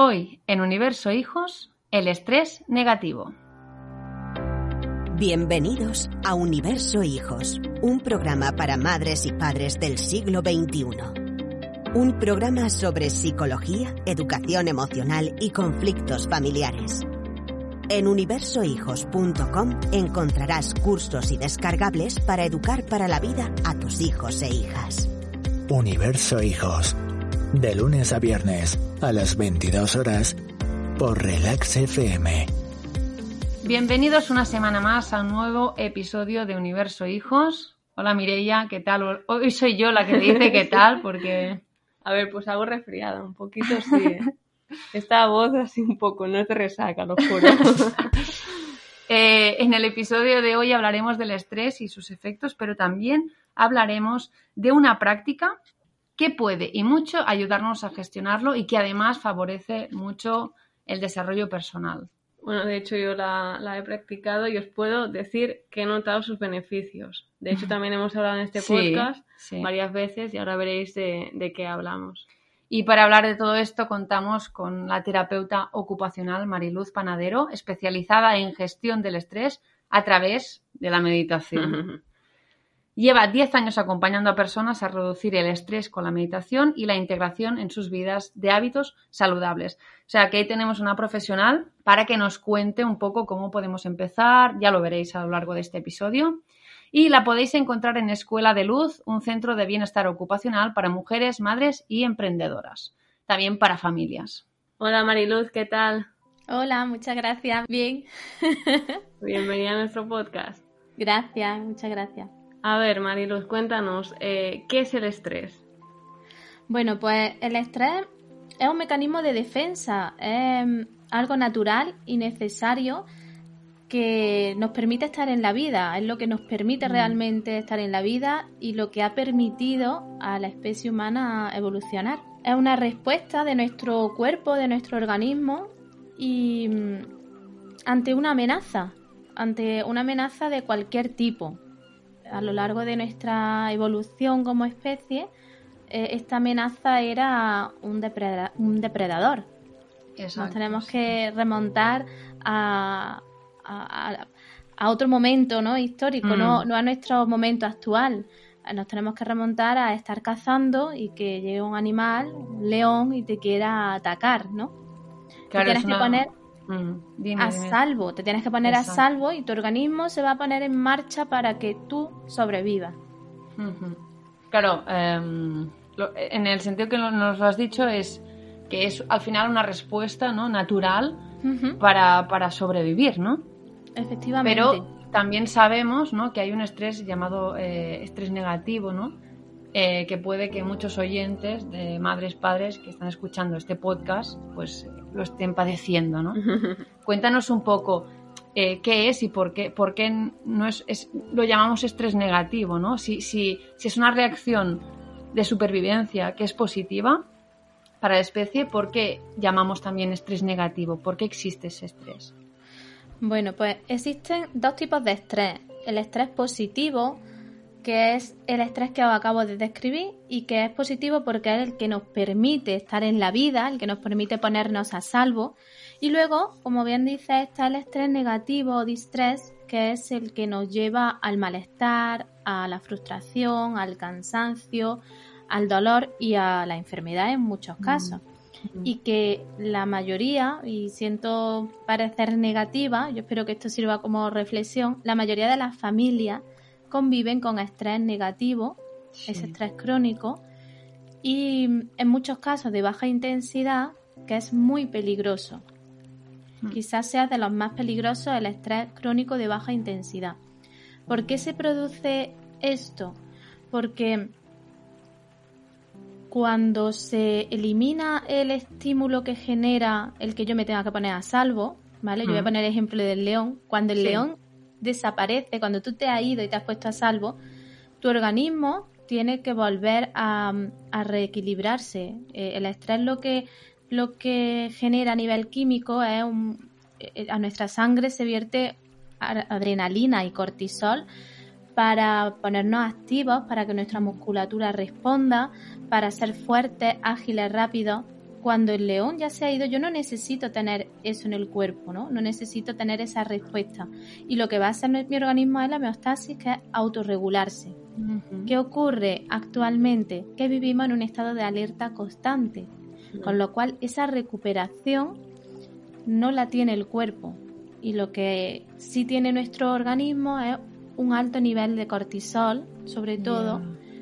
Hoy, en Universo Hijos, el estrés negativo. Bienvenidos a Universo Hijos, un programa para madres y padres del siglo XXI. Un programa sobre psicología, educación emocional y conflictos familiares. En universohijos.com encontrarás cursos y descargables para educar para la vida a tus hijos e hijas. Universo Hijos. De lunes a viernes a las 22 horas por Relax FM. Bienvenidos una semana más a un nuevo episodio de Universo Hijos. Hola Mireia, ¿qué tal? Hoy soy yo la que dice qué tal porque... A ver, pues algo resfriada, un poquito sí. ¿eh? Esta voz así un poco, no te resaca, lo juro. Eh, en el episodio de hoy hablaremos del estrés y sus efectos, pero también hablaremos de una práctica que puede y mucho ayudarnos a gestionarlo y que además favorece mucho el desarrollo personal. Bueno, de hecho yo la, la he practicado y os puedo decir que he notado sus beneficios. De hecho también hemos hablado en este Sí, podcast sí. varias veces y ahora veréis de, de qué hablamos. Y para hablar de todo esto contamos con la terapeuta ocupacional Mariluz Panadero, especializada en gestión del estrés a través de la meditación. Lleva 10 años acompañando a personas a reducir el estrés con la meditación y la integración en sus vidas de hábitos saludables. O sea que ahí tenemos una profesional para que nos cuente un poco cómo podemos empezar, ya lo veréis a lo largo de este episodio. Y la podéis encontrar en Escuela de Luz, un centro de bienestar ocupacional para mujeres, madres y emprendedoras. También para familias. Hola Mariluz, ¿qué tal? Hola, muchas gracias. Bien. Bienvenida a nuestro podcast. gracias, muchas gracias. A ver, Mariluz, cuéntanos, eh, ¿qué es el estrés? Bueno, pues el estrés es un mecanismo de defensa, es mm, algo natural y necesario que nos permite estar en la vida, es lo que nos permite realmente estar en la vida y lo que ha permitido a la especie humana evolucionar. Es una respuesta de nuestro cuerpo, de nuestro organismo y mm, ante una amenaza, ante una amenaza de cualquier tipo. A lo largo de nuestra evolución como especie, eh, esta amenaza era un, depreda- un depredador. Nos tenemos que remontar a, a- otro momento ¿no? histórico, Mm. no, no a nuestro momento actual. Nos tenemos que remontar a estar cazando y que llegue un animal, un león, y te quiera atacar, ¿no? Claro, te tienes es que poner Mm, dime, a dime. salvo, te tienes que poner a salvo y tu organismo se va a poner en marcha para que tú sobrevivas. Claro, em, lo- en el sentido que lo- nos lo has dicho es que es al final una respuesta ¿no? natural para, para sobrevivir, ¿no? Efectivamente. Pero también sabemos ¿no? que hay un estrés llamado eh, estrés negativo, ¿no? Eh, que puede que muchos oyentes de madres, padres que están escuchando este podcast, pues eh, lo estén padeciendo, ¿no? Cuéntanos un poco eh, qué es y por qué, por qué no es, es- lo llamamos estrés negativo, ¿no? Si, si, si es una reacción de supervivencia que es positiva para la especie, ¿por qué llamamos también estrés negativo? ¿Por qué existe ese estrés? Bueno, pues existen dos tipos de estrés. El estrés positivo, que es el estrés que os acabo de describir y que es positivo porque es el que nos permite estar en la vida, el que nos permite ponernos a salvo. Y luego, como bien dice, está el estrés negativo o distrés, que es el que nos lleva al malestar, a la frustración, al cansancio, al dolor y a la enfermedad en muchos casos y que la mayoría, y siento parecer negativa, yo espero que esto sirva como reflexión, la mayoría de las familias conviven con estrés negativo, ese estrés crónico, y en muchos casos de baja intensidad, que es muy peligroso. Mm. Quizás sea de los más peligrosos el estrés crónico de baja intensidad. ¿Por qué se produce esto? Porque cuando se elimina el estímulo que genera el que yo me tenga que poner a salvo, ¿vale? Yo voy a poner el ejemplo del león. Cuando el león desaparece, cuando tú te has ido y te has puesto a salvo, tu organismo tiene que volver a, reequilibrarse. Eh, el estrés lo que, lo que genera a nivel químico es un, eh, a nuestra sangre se vierte adrenalina y cortisol para ponernos activos, para que nuestra musculatura responda, para ser fuertes, ágiles, rápidos. Cuando el león ya se ha ido, yo no necesito tener eso en el cuerpo, ¿no? No necesito tener esa respuesta. Y lo que va a hacer mi organismo es la homeostasis, que es autorregularse. ¿Qué ocurre actualmente? Que vivimos en un estado de alerta constante, con lo cual esa recuperación no la tiene el cuerpo. Y lo que sí tiene nuestro organismo es un alto nivel de cortisol, sobre todo,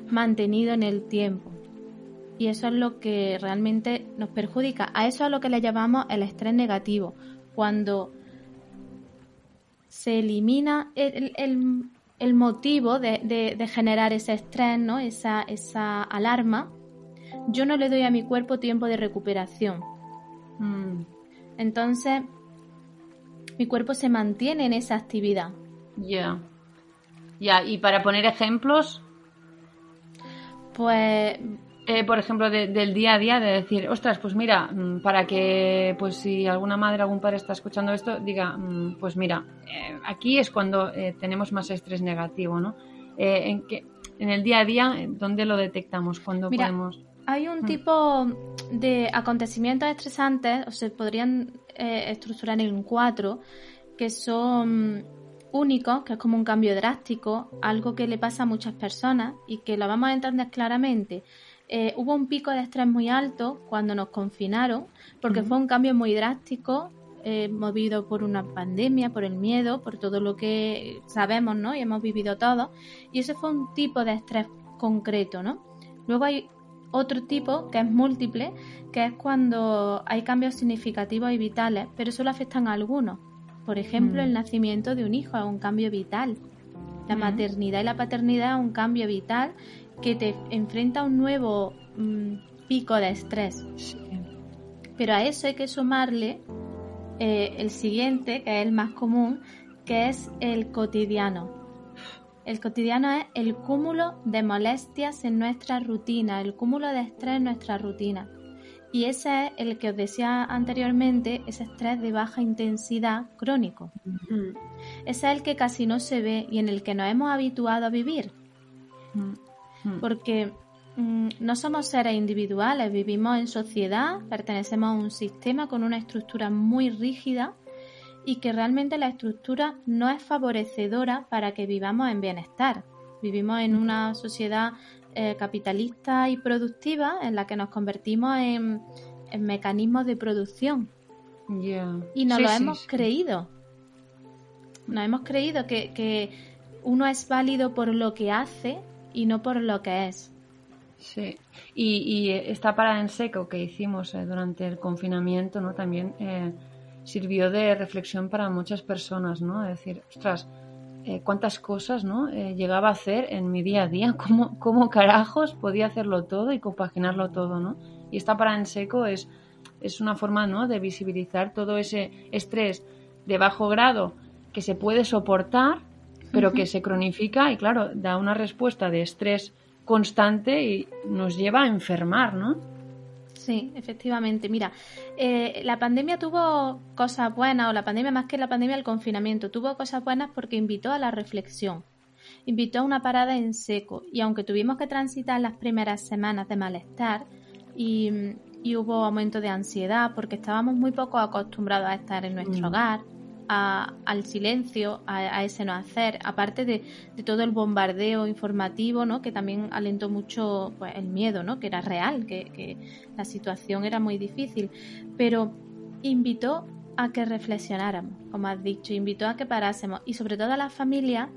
mantenido en el tiempo. Y eso es lo que realmente nos perjudica. A eso es lo que le llamamos el estrés negativo. Cuando se elimina el, motivo de, generar ese estrés, ¿no? esa, esa alarma, yo no le doy a mi cuerpo tiempo de recuperación. Mm. Entonces, mi cuerpo se mantiene en esa actividad. Ya. Ya, y para poner ejemplos. Pues. Eh, por ejemplo, del día a día, de decir, ostras, pues mira, mm, para que, pues si alguna madre, algún padre está escuchando esto, diga, mm, pues mira, eh, aquí es cuando eh, tenemos más estrés negativo, ¿no? en, que, en el día a día, ¿dónde lo detectamos? ¿Cuándo podemos.? Hay un mm. tipo de acontecimientos estresantes, o se podrían estructurar en cuatro, que son único, que es como un cambio drástico, algo que le pasa a muchas personas y que lo vamos a entender claramente. Eh, hubo un pico de estrés muy alto cuando nos confinaron, porque fue un cambio muy drástico, eh, movido por una pandemia, por el miedo, por todo lo que sabemos, ¿no? Y hemos vivido todos. Y ese fue un tipo de estrés concreto, ¿no? Luego hay otro tipo que es múltiple, que es cuando hay cambios significativos y vitales, pero solo afectan a algunos. Por ejemplo, el mm. nacimiento de un hijo es un cambio vital. La maternidad y la paternidad es un cambio vital que te enfrenta a un nuevo mm, pico de estrés. Pero a eso hay que sumarle eh, el siguiente, que es el más común, que es el cotidiano. El cotidiano es el cúmulo de molestias en nuestra rutina, el cúmulo de estrés en nuestra rutina. Y ese es el que os decía anteriormente, ese estrés de baja intensidad crónico. Ese es el que casi no se ve y en el que nos hemos habituado a vivir. Porque mm, no somos seres individuales, vivimos en sociedad, pertenecemos a un sistema con una estructura muy rígida y que realmente la estructura no es favorecedora para que vivamos en bienestar. Vivimos en una sociedad eh, capitalista y productiva en la que nos convertimos en, mecanismos de producción. Y nos lo hemos creído. Nos hemos creído que, uno es válido por lo que hace y no por lo que es. Sí, y, esta parada en seco que hicimos eh, durante el confinamiento, ¿no? También eh, sirvió de reflexión para muchas personas, ¿no? Es decir, ostras, eh, cuántas cosas ¿no? Eh, llegaba a hacer en mi día a día, cómo, cómo, carajos podía hacerlo todo y compaginarlo todo, ¿no? Y esta para en seco es, es una forma ¿no? de visibilizar todo ese estrés de bajo grado que se puede soportar, pero que se cronifica y claro, da una respuesta de estrés constante y nos lleva a enfermar, ¿no? Sí, efectivamente. Mira, eh, la pandemia tuvo cosas buenas, o la pandemia más que la pandemia, el confinamiento, tuvo cosas buenas porque invitó a la reflexión, invitó a una parada en seco. Y aunque tuvimos que transitar las primeras semanas de malestar y, hubo aumento de ansiedad porque estábamos muy poco acostumbrados a estar en nuestro mm. hogar, al silencio, a, ese no hacer, aparte de, todo el bombardeo informativo, ¿no? que también alentó mucho pues, el miedo, ¿no? que era real, que, la situación era muy difícil, pero invitó a que reflexionáramos, como has dicho, invitó a que parásemos y sobre todo a las familias,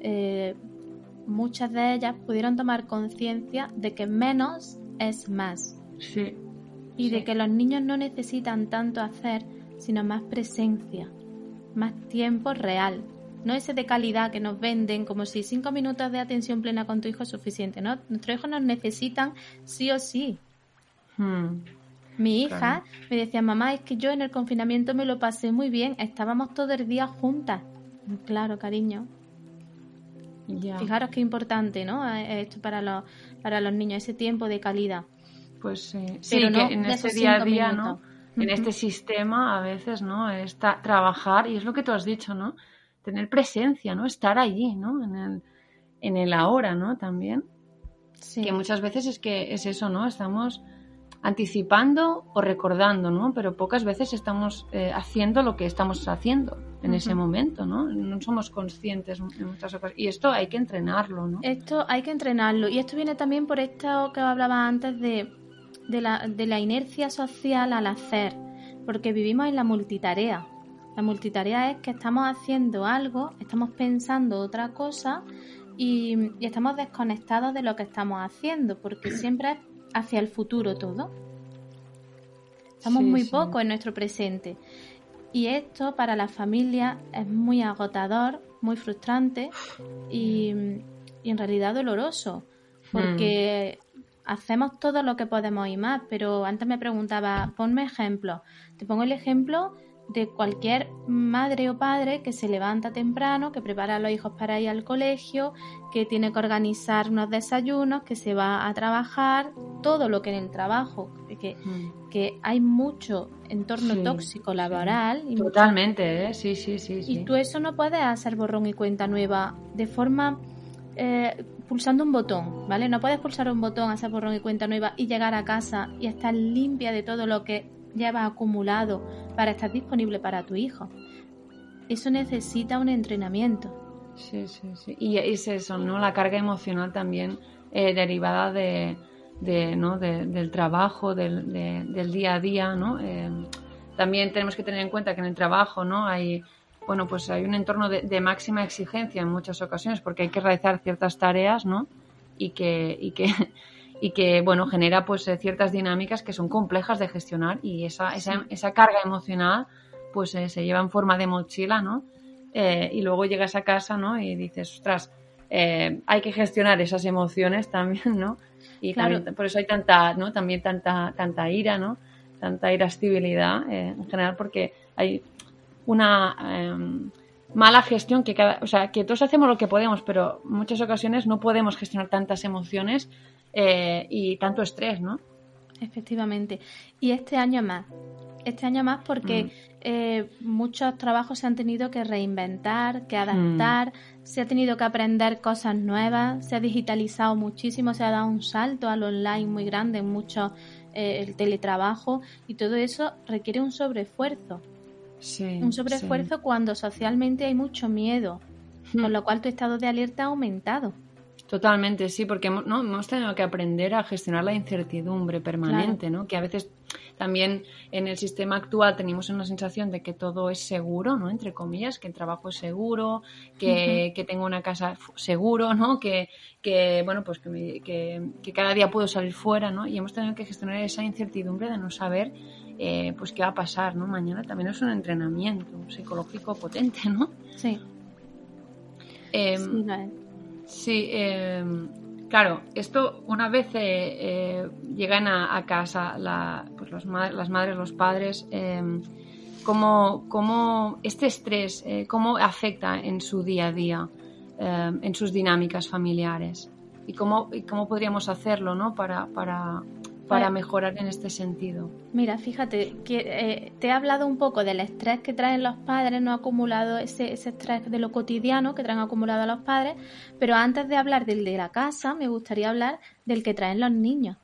eh, muchas de ellas pudieron tomar conciencia de que menos es más. Sí. Y de que los niños no necesitan tanto hacer, sino más presencia más tiempo real. no ese de calidad que nos venden como si cinco minutos de atención plena con tu hijo es suficiente, ¿no? Nuestros hijos nos necesitan sí o sí. Hmm. Mi hija me decía, mamá, es que yo en el confinamiento me lo pasé muy bien, estábamos todo el día juntas. Claro, cariño. Fijaros qué importante, ¿no? Eh, esto para los, para los niños, ese tiempo de calidad. Pues sí, sí que en ese día a día, ¿no? En este sistema a veces, ¿no? Está trabajar, y es lo que tú has dicho, ¿no? Tener presencia, ¿no? Estar allí, ¿no? En el, en el ahora, ¿no? También. Sí. Que muchas veces es que es eso, ¿no? Estamos anticipando o recordando, ¿no? Pero pocas veces estamos eh, haciendo lo que estamos haciendo en ese momento, ¿no? No somos conscientes en muchas ocasiones. Y esto hay que entrenarlo, ¿no? Esto hay que entrenarlo. Y esto viene también por esto que hablaba antes de, de, la, de la inercia social al hacer. Porque vivimos en la multitarea. La multitarea es que estamos haciendo algo, estamos pensando otra cosa y, y estamos desconectados de lo que estamos haciendo, porque siempre es hacia el futuro todo. Estamos muy poco en nuestro presente. Y esto para la familia es muy agotador, muy frustrante y, en realidad doloroso. Porque hmm. Hacemos todo lo que podemos y más. Pero antes me preguntaba, ponme ejemplo. Te pongo el ejemplo de cualquier madre o padre que se levanta temprano, que prepara a los hijos para ir al colegio, que tiene que organizar unos desayunos, que se va a trabajar, todo lo que en el trabajo, que, mm. que hay mucho entorno tóxico laboral. Y Totalmente, ¿eh? sí, sí, sí, Y tú eso no puedes hacer borrón y cuenta nueva de forma... Eh, pulsando un botón, ¿vale? No puedes pulsar un botón, hacer borrón y cuenta nueva y llegar a casa y estar limpia de todo lo que llevas acumulado para estar disponible para tu hijo. Eso necesita un entrenamiento. Sí, sí, sí. Y es eso, ¿no? La carga emocional también eh, derivada de, ¿no? del trabajo, del, del, día a día, ¿no? Eh, también tenemos que tener en cuenta que en el trabajo, ¿no? Hay, bueno, pues hay un entorno de, máxima exigencia en muchas ocasiones porque hay que realizar ciertas tareas, ¿no? Y que, y que y que bueno genera pues eh, ciertas dinámicas que son complejas de gestionar y esa, esa, esa carga emocional pues eh, se lleva en forma de mochila no eh, y luego llegas a casa no y dices ostras hay que gestionar esas emociones también no y también, por eso hay tanta no también tanta tanta ira no tanta irascibilidad en general porque hay una em, mala gestión que cada, o sea que todos hacemos lo que podemos pero en muchas ocasiones no podemos gestionar tantas emociones eh, y tanto estrés, ¿no? Efectivamente. Y este año más. Este año más porque mm. eh, muchos trabajos se han tenido que reinventar, que adaptar, mm. se ha tenido que aprender cosas nuevas, se ha digitalizado muchísimo, se ha dado un salto al online muy grande en mucho eh, el teletrabajo y todo eso requiere un sobreesfuerzo. Sí, un sobreesfuerzo cuando socialmente hay mucho miedo, con mm. lo cual tu estado de alerta ha aumentado. Totalmente, sí, porque ¿no? hemos tenido que aprender a gestionar la incertidumbre permanente, ¿no? Que a veces también en el sistema actual tenemos una sensación de que todo es seguro, ¿no? Entre comillas, que el trabajo es seguro, que, tengo una casa seguro, ¿no? Que, que bueno, pues que, que, cada día puedo salir fuera, ¿no? Y hemos tenido que gestionar esa incertidumbre de no saber eh, pues qué va a pasar, ¿no? Mañana también es un entrenamiento psicológico potente, ¿no? Sí. Eh, sí Sí, em, claro, esto una vez eh, eh, llegan a, casa pues las madres, los padres, eh, ¿cómo, este estrés, cómo afecta en su día a día, em, en sus dinámicas familiares? ¿Y cómo, y cómo podríamos hacerlo ¿no? para, para, para mejorar en este sentido? Mira, fíjate, que eh, te he hablado un poco del estrés que traen los padres, no acumulado ese, ese estrés de lo cotidiano que traen acumulado a los padres, pero antes de hablar del de la casa, me gustaría hablar del que traen los niños.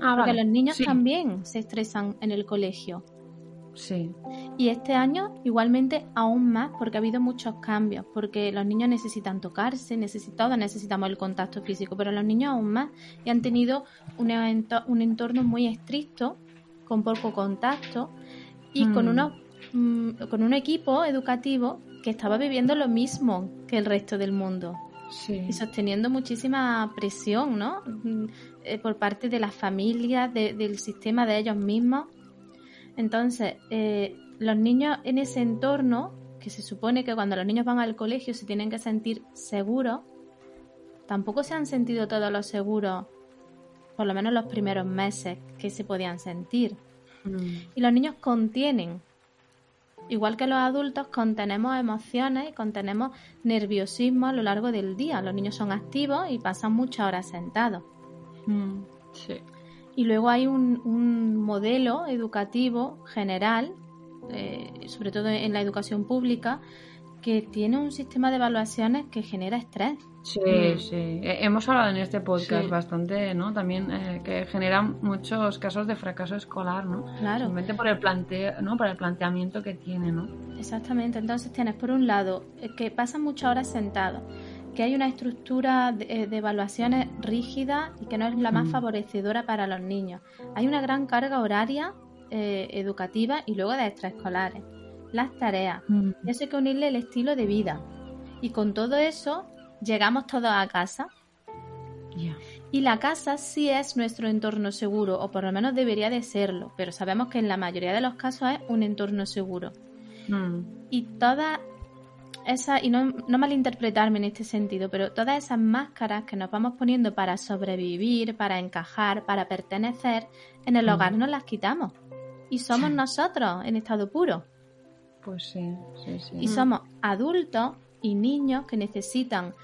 Ah, Porque los niños también se estresan en el colegio. Sí. Y este año igualmente aún más porque ha habido muchos cambios, porque los niños necesitan tocarse, todos necesitamos el contacto físico, pero los niños aún más y han tenido un, un entorno muy estricto, con poco contacto y con, mm. unos, mm, con un equipo educativo que estaba viviendo lo mismo que el resto del mundo. Y sosteniendo muchísima presión, ¿no? Mm, eh, por parte de las familias, del sistema de ellos mismos entonces, eh, los niños en ese entorno que se supone que cuando los niños van al colegio se tienen que sentir seguros, tampoco se han sentido todos los seguros, por lo menos los primeros meses que se podían sentir. Mm. Y los niños contienen, igual que los adultos, contenemos emociones y contenemos nerviosismo a lo largo del día. Los niños son activos y pasan muchas horas sentados. Mm. Sí. Y luego hay un, modelo educativo general, eh, sobre todo en la educación pública, que tiene un sistema de evaluaciones que genera estrés. Sí, mm. sí. Eh, hemos hablado en este podcast bastante, ¿no? También eh, que generan muchos casos de fracaso escolar, ¿no? Claro. Simplemente por el planteo, ¿no? Por el planteamiento que tiene, ¿no? Exactamente. Entonces tienes por un lado que pasan muchas horas sentados, que hay una estructura de, evaluaciones rígida y que no es la más mm. favorecedora para los niños. Hay una gran carga horaria eh, educativa y luego de extraescolares. Las tareas. Mm. Eso hay que unirle el estilo de vida. Y con todo eso llegamos todos a casa. Y la casa sí es nuestro entorno seguro, o por lo menos debería de serlo, pero sabemos que en la mayoría de los casos es un entorno seguro. Mm. Y todas esa, y no, no malinterpretarme en este sentido, pero todas esas máscaras que nos vamos poniendo para sobrevivir, para encajar, para pertenecer, en el mm. hogar nos las quitamos. Y somos nosotros en estado puro. Pues sí, sí, sí. Y somos adultos y niños que necesitan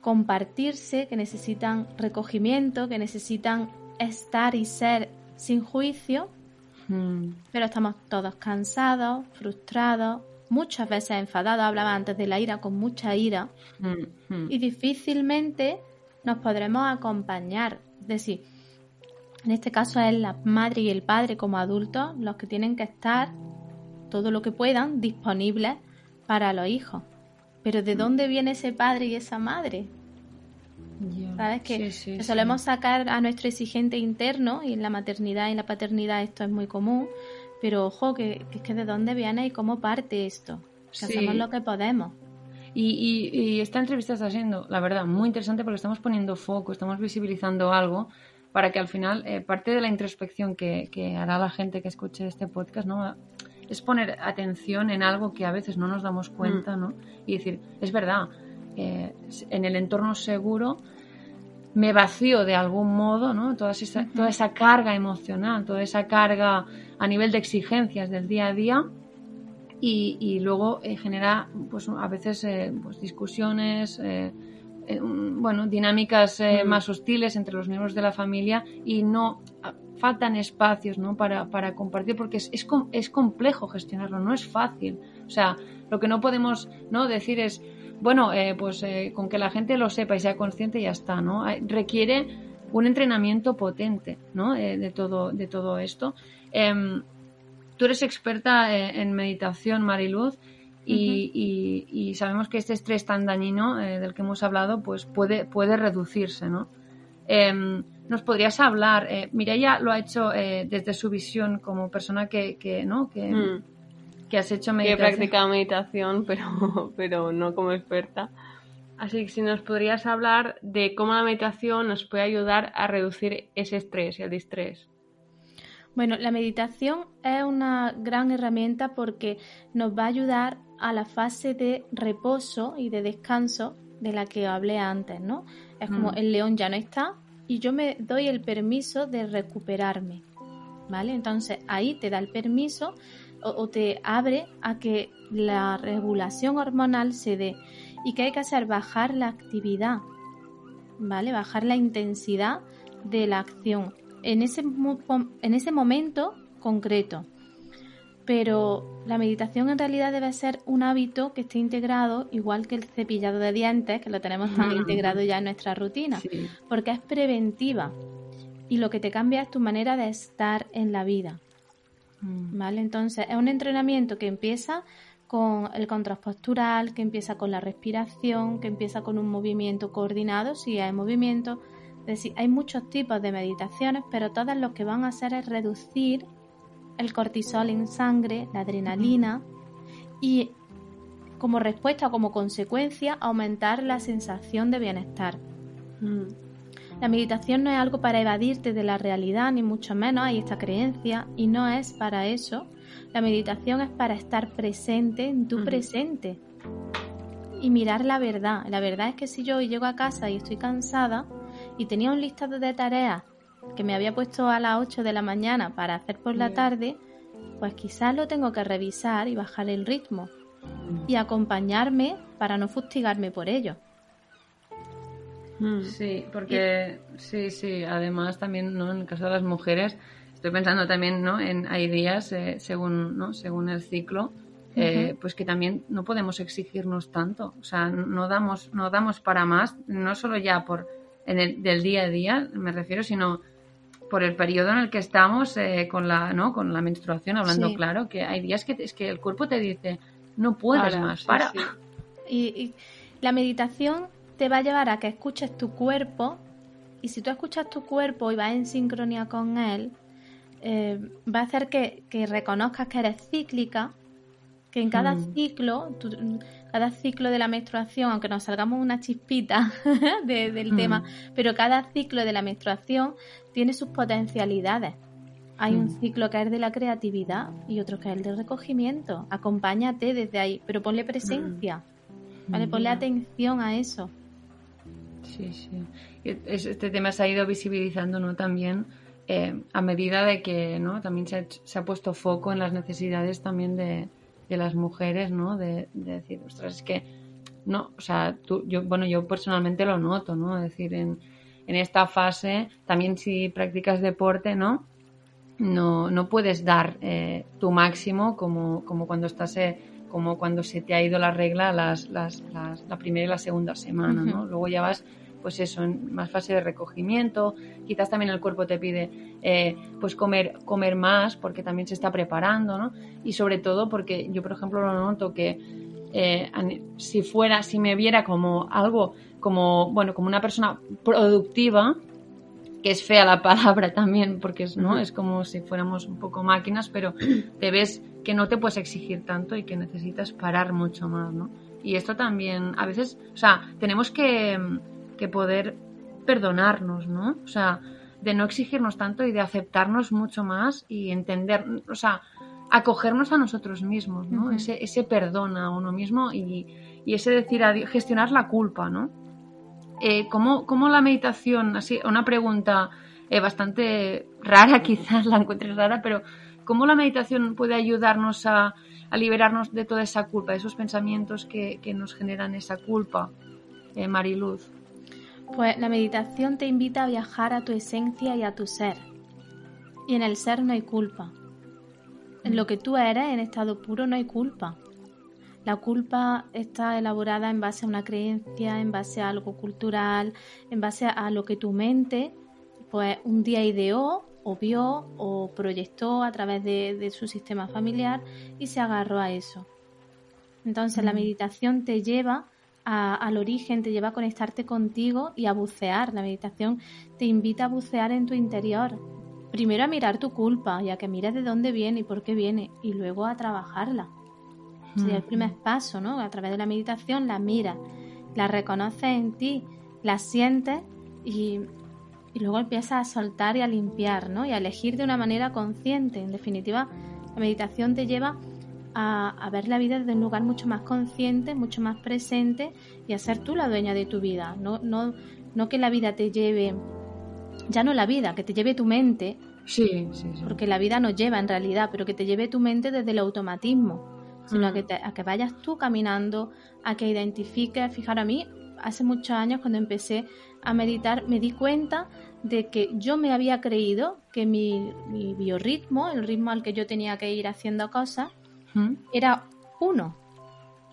compartirse, que necesitan recogimiento, que necesitan estar y ser sin juicio, mm. pero estamos todos cansados, frustrados, muchas veces enfadado, hablaba antes de la ira con mucha ira mm, mm. y difícilmente nos podremos acompañar. Es decir, en este caso es la madre y el padre como adultos los que tienen que estar todo lo que puedan disponibles para los hijos. Pero ¿de dónde viene ese padre y esa madre? ¿Sabes? Que, solemos sacar a nuestro exigente interno y en la maternidad y en la paternidad esto es muy común pero ojo, que, es que de dónde viene y cómo parte esto. Que hacemos lo que podemos. Y, esta entrevista está siendo, la verdad, muy interesante porque estamos poniendo foco, estamos visibilizando algo para que al final eh, parte de la introspección que, hará la gente que escuche este podcast, ¿no? Es poner atención en algo que a veces no nos damos cuenta, mm. ¿no? Y decir, es verdad, eh, en el entorno seguro me vacío de algún modo, ¿no? Toda esa, toda esa carga emocional, toda esa carga a nivel de exigencias del día a día y, luego eh, genera, pues a veces, pues, discusiones, eh, bueno, dinámicas más hostiles entre los miembros de la familia y no faltan espacios, ¿no? Para, para compartir porque es, es, es complejo gestionarlo, no es fácil. O sea, lo que no podemos, ¿no? Decir es bueno, eh, pues eh, con que la gente lo sepa y sea consciente ya está, ¿no? Requiere un entrenamiento potente, ¿no? Eh, de, todo, de todo esto. Em, tú eres experta en meditación, Mariluz, y, sabemos que este estrés tan dañino del que hemos hablado, pues puede, puede reducirse, ¿no? Em, ¿Nos podrías hablar? Eh, Mireia lo ha hecho desde su visión como persona que, que ¿no? Que, mm que has hecho meditación. Que he practicado meditación, pero, pero no como experta. Así que si nos podrías hablar de cómo la meditación nos puede ayudar a reducir ese estrés y el distrés. Bueno, la meditación es una gran herramienta porque nos va a ayudar a la fase de reposo y de descanso de la que hablé antes, ¿no? Es como mm. el león ya no está y yo me doy el permiso de recuperarme, ¿vale? Entonces ahí te da el permiso o, te abre a que la regulación hormonal se dé. ¿Y que hay que hacer? Bajar la actividad, ¿vale? Bajar la intensidad de la acción en ese, en ese momento concreto. Pero la meditación en realidad debe ser un hábito que esté integrado, igual que el cepillado de dientes, que lo tenemos tan integrado ya en nuestra rutina, porque es preventiva y lo que te cambia es tu manera de estar en la vida. Mm. ¿Vale? Entonces es un entrenamiento que empieza con el contrast postural, que empieza con la respiración, que empieza con un movimiento coordinado, si hay movimiento. Es decir, hay muchos tipos de meditaciones, pero todas lo que van a hacer es reducir el cortisol en sangre, la adrenalina y como respuesta o como consecuencia aumentar la sensación de bienestar. Mm. La meditación no es algo para evadirte de la realidad, ni mucho menos hay esta creencia, y no es para eso. La meditación es para estar presente en tu presente y mirar la verdad. La verdad es que si yo llego a casa y estoy cansada y tenía un listado de tareas que me había puesto a las 8 de la mañana para hacer por la tarde, pues quizás lo tengo que revisar y bajar el ritmo y acompañarme para no fustigarme por ello. Mm. Sí, porque sí, sí, además también, ¿no? En el caso de las mujeres, estoy pensando también, ¿no? En hay días, eh, según, ¿no? Según el ciclo, eh, pues que también no podemos exigirnos tanto, o sea, no damos, no damos para más, no solo ya por en el del día a día, me refiero, sino por el periodo en el que estamos eh, con la, ¿no? Con la menstruación, hablando claro, que hay días que es que el cuerpo te dice no puedes más, para. y la meditación te va a llevar a que escuches tu cuerpo y si tú escuchas tu cuerpo y vas en sincronía con él, eh, va a hacer que, reconozcas que eres cíclica, que en cada mm. ciclo, cada ciclo de la menstruación, aunque nos salgamos una chispita del tema, mm. pero cada ciclo de la menstruación tiene sus potencialidades. Hay un mm. ciclo que es de la creatividad y otro que es el del recogimiento. Acompáñate desde ahí, pero ponle presencia, ¿vale? Ponle atención a eso. Sí, sí. Este tema se ha ido visibilizando ¿no? también eh, a medida de que ¿no? también se ha, se ha, puesto foco en las necesidades también de, de las mujeres, ¿no? De, decir, ostras, es que no, o sea, tú, yo, bueno, yo personalmente lo noto, ¿no? Es decir, en, en esta fase, también si practicas deporte, ¿no? No, no puedes dar eh, tu máximo como, como cuando estás eh, como cuando se te ha ido la regla las, las, la primera y la segunda semana, ¿no? Luego ya vas pues eso, en más fase de recogimiento, quizás también el cuerpo te pide eh, pues comer, comer más porque también se está preparando, ¿no? Y sobre todo porque yo, por ejemplo, lo noto que eh, si fuera, si me viera como algo, como, bueno, como una persona productiva, que es fea la palabra también, porque es, ¿no? es como si fuéramos un poco máquinas, pero te ves que no te puedes exigir tanto y que necesitas parar mucho más, ¿no? Y esto también, a veces, o sea, tenemos que, que poder perdonarnos, ¿no? O sea, de no exigirnos tanto y de aceptarnos mucho más y entender, o sea, acogernos a nosotros mismos, ¿no? ese, ese perdón a uno mismo y, y ese decir, gestionar la culpa, ¿no? Eh, ¿cómo, ¿cómo, la meditación, así, una pregunta eh, bastante rara, quizás la encuentres rara, pero ¿cómo la meditación puede ayudarnos a, a liberarnos de toda esa culpa, de esos pensamientos que, que nos generan esa culpa, eh, Mariluz? Pues la meditación te invita a viajar a tu esencia y a tu ser. Y en el ser no hay culpa. En lo que tú eres, en estado puro, no hay culpa. La culpa está elaborada en base a una creencia, en base a algo cultural, en base a lo que tu mente, pues un día ideó o vio o proyectó a través de, su sistema familiar y se agarró a eso. Entonces la mm. meditación te lleva al origen, te lleva a conectarte contigo y a bucear. La meditación te invita a bucear en tu interior. Primero a mirar tu culpa y a que mires de dónde viene y por qué viene y luego a trabajarla. Sería el primer paso, ¿no? A través de la meditación la miras, la reconoces en ti, la sientes y, y luego empiezas a soltar y a limpiar, ¿no? Y a elegir de una manera consciente. En definitiva, la meditación te lleva a, ver la vida desde un lugar mucho más consciente, mucho más presente y a ser tú la dueña de tu vida. No, no, no que la vida te lleve, ya no la vida, que te lleve tu mente. Sí, sí, sí. Porque la vida nos lleva en realidad, pero que te lleve tu mente desde el automatismo, sino a, que mm. a que vayas tú caminando, a que identifiques. Fijar a mí, hace muchos años cuando empecé a meditar, me di cuenta de que yo me había creído que mi, mi biorritmo, el ritmo al que yo tenía que ir haciendo cosas, era uno.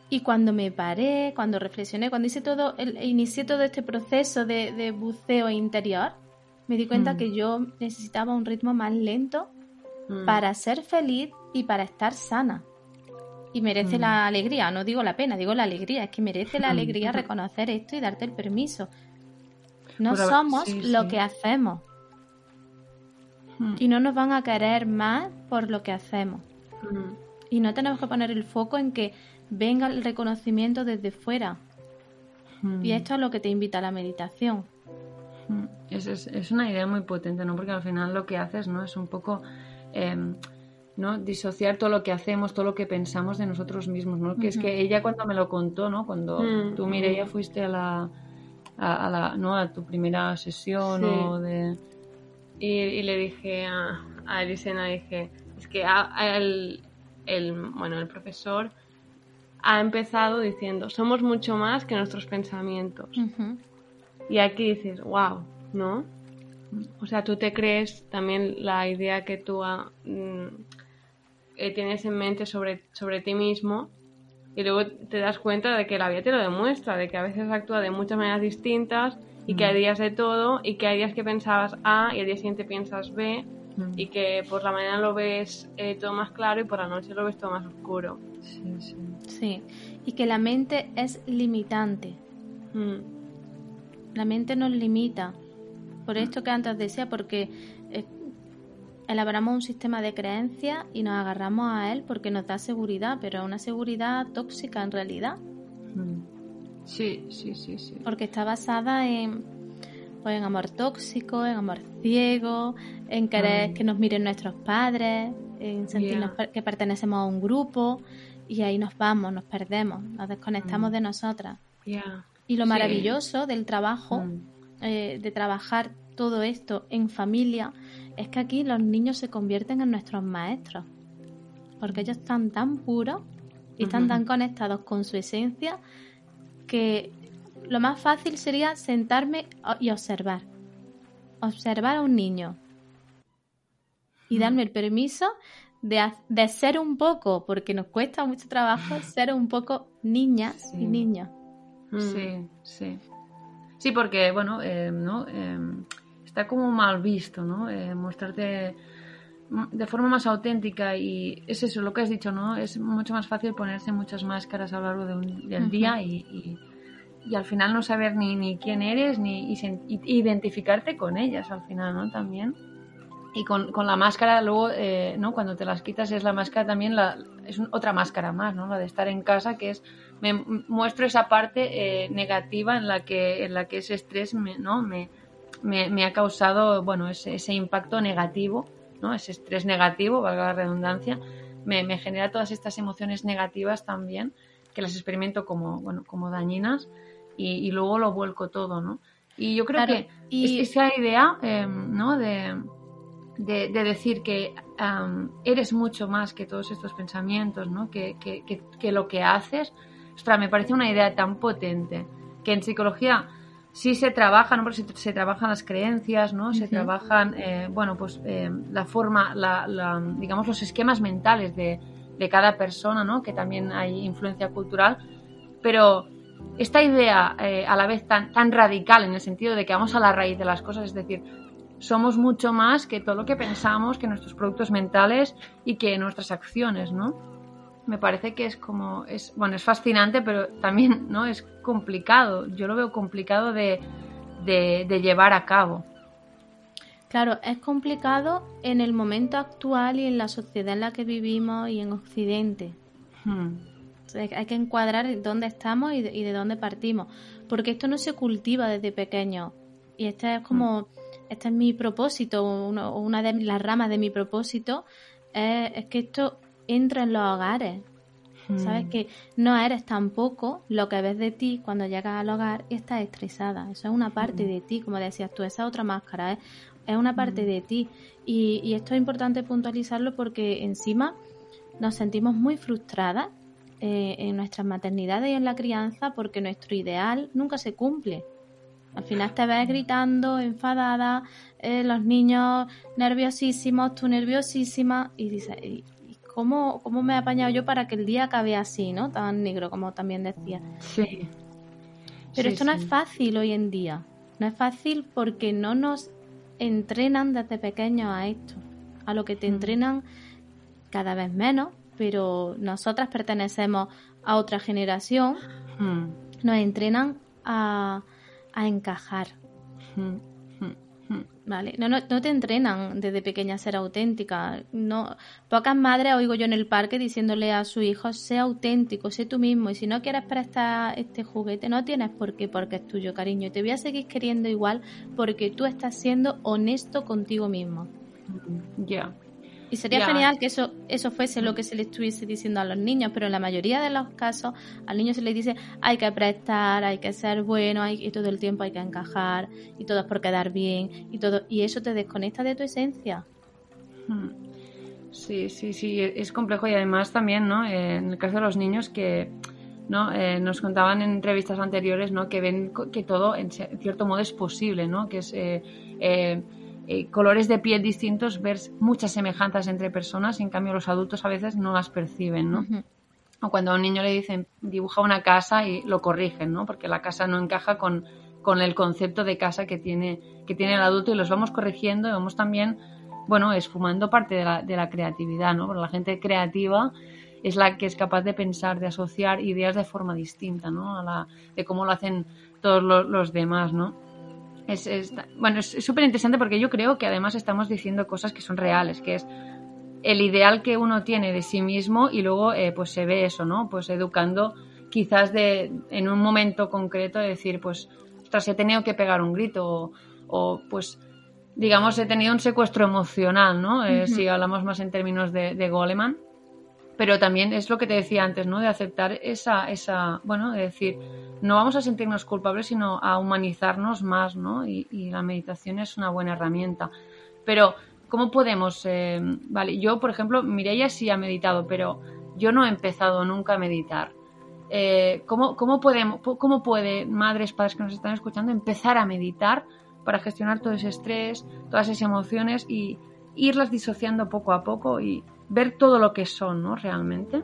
Y cuando me paré, cuando reflexioné, cuando hice todo, el, inicié todo este proceso de, buceo interior, me di cuenta que yo necesitaba un ritmo más lento para ser feliz y para estar sana. Y merece la alegría, no digo la pena, digo la alegría, es que merece la alegría reconocer esto y darte el permiso. No somos lo que hacemos. Y no nos van a querer más por lo que hacemos. Y no tenemos que poner el foco en que venga el reconocimiento desde fuera. Y hmm. esto es lo que te invita a la meditación. Mm, es, es, es, una idea muy potente, ¿no? Porque al final lo que haces, ¿no? Es un poco, em, ¿no? Disociar todo lo que hacemos, todo lo que pensamos de nosotros mismos, ¿no? Que es que ella cuando me lo contó, ¿no? Cuando mm. tú, Mireia, fuiste a la, a, la, ¿no? A tu primera sesión o de... Y, le dije a, a Elisena, dije, es que el, el, bueno, el profesor ha empezado diciendo, somos mucho más que nuestros pensamientos. Y aquí dices, wow, ¿no? O sea, tú te crees también la idea que tú ah, mm, eh, tienes en mente sobre, sobre ti mismo y luego te das cuenta de que la vida te lo demuestra, de que a veces actúa de muchas maneras distintas y que hay días de todo y que hay días que pensabas A y al día siguiente piensas B mm. y que por la mañana lo ves eh, todo más claro y por la noche lo ves todo más oscuro. Sí, sí. Sí, y que la mente es limitante. La mente nos limita. Por esto que antes decía, porque eh, elaboramos un sistema de creencias y nos agarramos a él porque nos da seguridad, pero es una seguridad tóxica en realidad. Mm. Sí, sí, sí, sí. Porque está basada en, pues, en amor tóxico, en amor ciego, en querer que nos miren nuestros padres, en sentirnos que pertenecemos a un grupo y ahí nos vamos, nos perdemos, nos desconectamos mm. de nosotras. Y lo maravilloso del trabajo, mm. eh, de trabajar todo esto en familia, es que aquí los niños se convierten en nuestros maestros, porque ellos están tan puros y están tan conectados con su esencia que lo más fácil sería sentarme y observar. Observar a un niño y darme el permiso de, de ser un poco, porque nos cuesta mucho trabajo ser un poco niñas y niños. Mm. Sí, sí. Sí, porque, bueno, eh, ¿no? Eh, está como mal visto, ¿no? Eh, mostrarte de forma más auténtica y es eso, lo que has dicho, ¿no? Es mucho más fácil ponerse muchas máscaras a lo largo de un, del día y, y, al final no saber ni, ni quién eres ni y, identificarte con ellas al final, ¿no? También. Y con, con la máscara luego, ¿no? Cuando te las quitas es la máscara también, la, es otra máscara más, ¿no? La de estar en casa, que es me muestro esa parte eh, negativa en la que en la que ese estrés me, ¿no? me, me, ha causado bueno ese, ese, impacto negativo no ese estrés negativo valga la redundancia me, me, genera todas estas emociones negativas también que las experimento como bueno como dañinas y, luego lo vuelco todo no y yo creo que y... esa idea em, no de, de, decir que eres mucho más que todos estos pensamientos no que, que, que lo que haces Ostras, me parece una idea tan potente que en psicología sí se trabaja, ¿no? Porque se, trabajan las creencias, ¿no? Se trabajan, eh, bueno, pues eh, la forma, la, digamos, los esquemas mentales de, de, cada persona, ¿no? Que también hay influencia cultural, pero esta idea eh, a la vez tan, tan radical en el sentido de que vamos a la raíz de las cosas, es decir, somos mucho más que todo lo que pensamos, que nuestros productos mentales y que nuestras acciones, ¿no? me parece que es como, es, bueno, es fascinante, pero también, ¿no? Es complicado. Yo lo veo complicado de, de, llevar a cabo. Claro, es complicado en el momento actual y en la sociedad en la que vivimos y en Occidente. Hmm. Hay que encuadrar dónde estamos y de, dónde partimos, porque esto no se cultiva desde pequeño. Y este es como, hmm. este es mi propósito, una de las ramas de mi propósito, es que esto entra en los hogares. Sabes hmm. que no eres tampoco lo que ves de ti cuando llegas al hogar y estás estresada. Eso es una parte hmm. de ti, como decías tú, esa otra máscara ¿eh? es una parte hmm. de ti. Y, esto es importante puntualizarlo porque encima nos sentimos muy frustradas eh, en nuestras maternidades y en la crianza porque nuestro ideal nunca se cumple. Al final te ves gritando, enfadada, eh, los niños nerviosísimos, tú nerviosísima y dices, ¿cómo, ¿cómo me he apañado yo para que el día acabe así, ¿no? Tan negro, como también decía. Sí. Pero esto no es fácil hoy en día. No es fácil porque no nos entrenan desde pequeños a esto. A lo que te mm. entrenan cada vez menos, pero nosotras pertenecemos a otra generación. Mm. Nos entrenan a, a encajar. Mm. Hmm. Vale, no, no, no, te entrenan desde pequeña a ser auténtica. No, pocas madres oigo yo en el parque diciéndole a su hijo, sé auténtico, sé tú mismo, y si no quieres prestar este juguete, no tienes por qué, porque es tuyo, cariño, y te voy a seguir queriendo igual porque tú estás siendo honesto contigo mismo. Ya. Y sería genial que eso, eso fuese lo que se le estuviese diciendo a los niños, pero en la mayoría de los casos al niño se le dice hay que prestar, hay que ser bueno, hay, y todo el tiempo hay que encajar, y todo es por quedar bien, y todo, y eso te desconecta de tu esencia. Hmm. Sí, sí, sí, es complejo y además también, ¿no? En el caso de los niños que, ¿no? Eh, nos contaban en entrevistas anteriores, ¿no? Que ven que todo en cierto modo es posible, ¿no? Que es eh, eh, colores de piel distintos, ver muchas semejanzas entre personas, en cambio los adultos a veces no las perciben, ¿no? O cuando a un niño le dicen dibuja una casa y lo corrigen, ¿no? Porque la casa no encaja con, con el concepto de casa que tiene, que tiene el adulto y los vamos corrigiendo y vamos también, bueno, esfumando parte de la, de la creatividad, ¿no? Porque la gente creativa es la que es capaz de pensar, de asociar ideas de forma distinta, ¿no? A la, de cómo lo hacen todos los, los demás, ¿no? Es, bueno, es súper interesante porque yo creo que además estamos diciendo cosas que son reales, que es el ideal que uno tiene de sí mismo y luego eh, pues se ve eso, ¿no? Pues educando quizás de, en un momento concreto de decir, pues, ostras, he tenido que pegar un grito o, pues, digamos, he tenido un secuestro emocional, ¿no? Eh, si hablamos más en términos de, de Goleman pero también es lo que te decía antes, ¿no? De aceptar esa, esa, bueno, de decir, no vamos a sentirnos culpables, sino a humanizarnos más, ¿no? Y, la meditación es una buena herramienta. Pero, ¿cómo podemos, eh, vale, yo, por ejemplo, Mireia sí ha meditado, pero yo no he empezado nunca a meditar. Eh, ¿cómo, cómo, podemos, ¿Cómo puede madres, padres que nos están escuchando empezar a meditar para gestionar todo ese estrés, todas esas emociones y irlas disociando poco a poco y ver todo lo que son, ¿no? Realmente.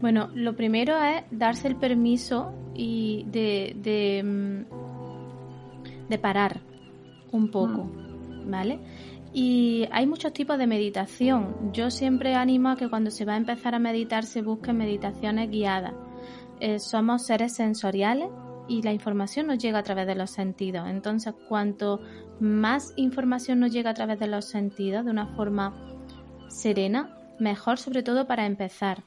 Bueno, lo primero es darse el permiso y de, de, mm, parar un poco, mm. ¿vale? Y hay muchos tipos de meditación. Yo siempre animo a que cuando se va a empezar a meditar se busquen meditaciones guiadas. Eh, somos seres sensoriales y la información nos llega a través de los sentidos. Entonces, cuanto más información nos llega a través de los sentidos de una forma serena, mejor sobre todo para empezar.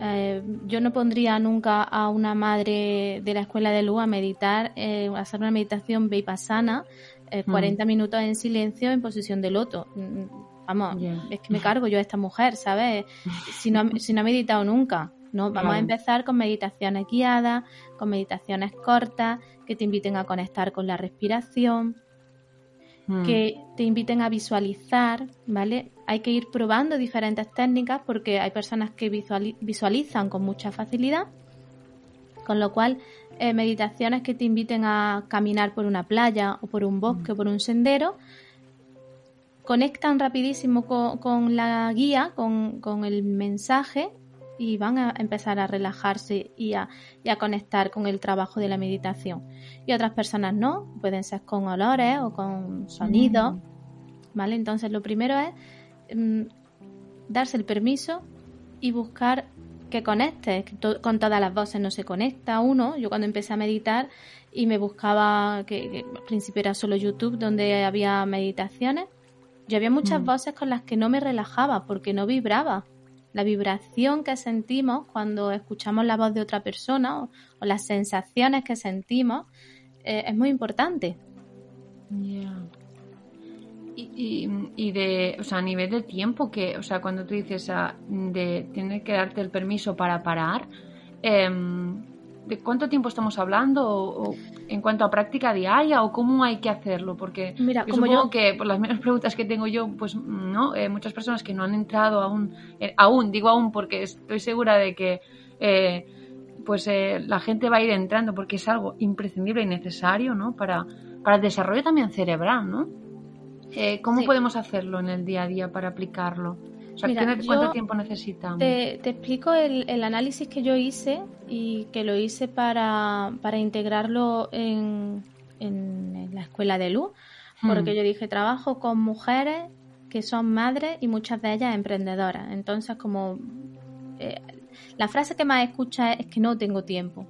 Eh, yo no pondría nunca a una madre de la escuela de luz a meditar, eh, a hacer una meditación vipassana, eh, 40 mm. minutos en silencio en posición de loto. Mm, vamos, es que me cargo yo a esta mujer, ¿sabes? Si no, si no ha meditado nunca. ¿no? Vamos a empezar con meditaciones guiadas, con meditaciones cortas, que te inviten a conectar con la respiración, Mm. que te inviten a visualizar, ¿vale? Hay que ir probando diferentes técnicas porque hay personas que visualizan con mucha facilidad, con lo cual eh, meditaciones que te inviten a caminar por una playa o por un bosque o por un sendero, conectan rapidísimo con, la guía, con, con el mensaje y van a empezar a relajarse y a, conectar con el trabajo de la meditación. Y otras personas no, pueden ser con olores o con sonidos, ¿vale? Entonces lo primero es mm, darse el permiso y buscar que conecte, con todas las voces no se conecta uno. Yo cuando empecé a meditar y me buscaba, que, al principio era solo YouTube donde había meditaciones, yo había muchas mm. voces con las que no me relajaba porque no vibraba la vibración que sentimos cuando escuchamos la voz de otra persona o, las sensaciones que sentimos eh, es muy importante. Y, y, de, o sea, a nivel de tiempo, que, o sea, cuando tú dices ah, de tener que darte el permiso para parar, eh, ¿de cuánto tiempo estamos hablando? O, en cuanto a práctica diaria o cómo hay que hacerlo? Porque Mira, como supongo que por las mismas preguntas que tengo yo, pues no, eh, muchas personas que no han entrado aún, eh, aún, digo aún porque estoy segura de que eh, pues la gente va a ir entrando porque es algo imprescindible y necesario, ¿no? Para, para el desarrollo también cerebral, ¿no? ¿Cómo podemos hacerlo en el día a día para aplicarlo? ¿Cuánto tiempo necesitamos? Te, explico el, análisis que yo hice y que lo hice para, integrarlo en, la escuela de luz, porque hmm. yo dije, trabajo con mujeres que son madres y muchas de ellas emprendedoras. Entonces, como eh, la frase que más escucha es, que no tengo tiempo.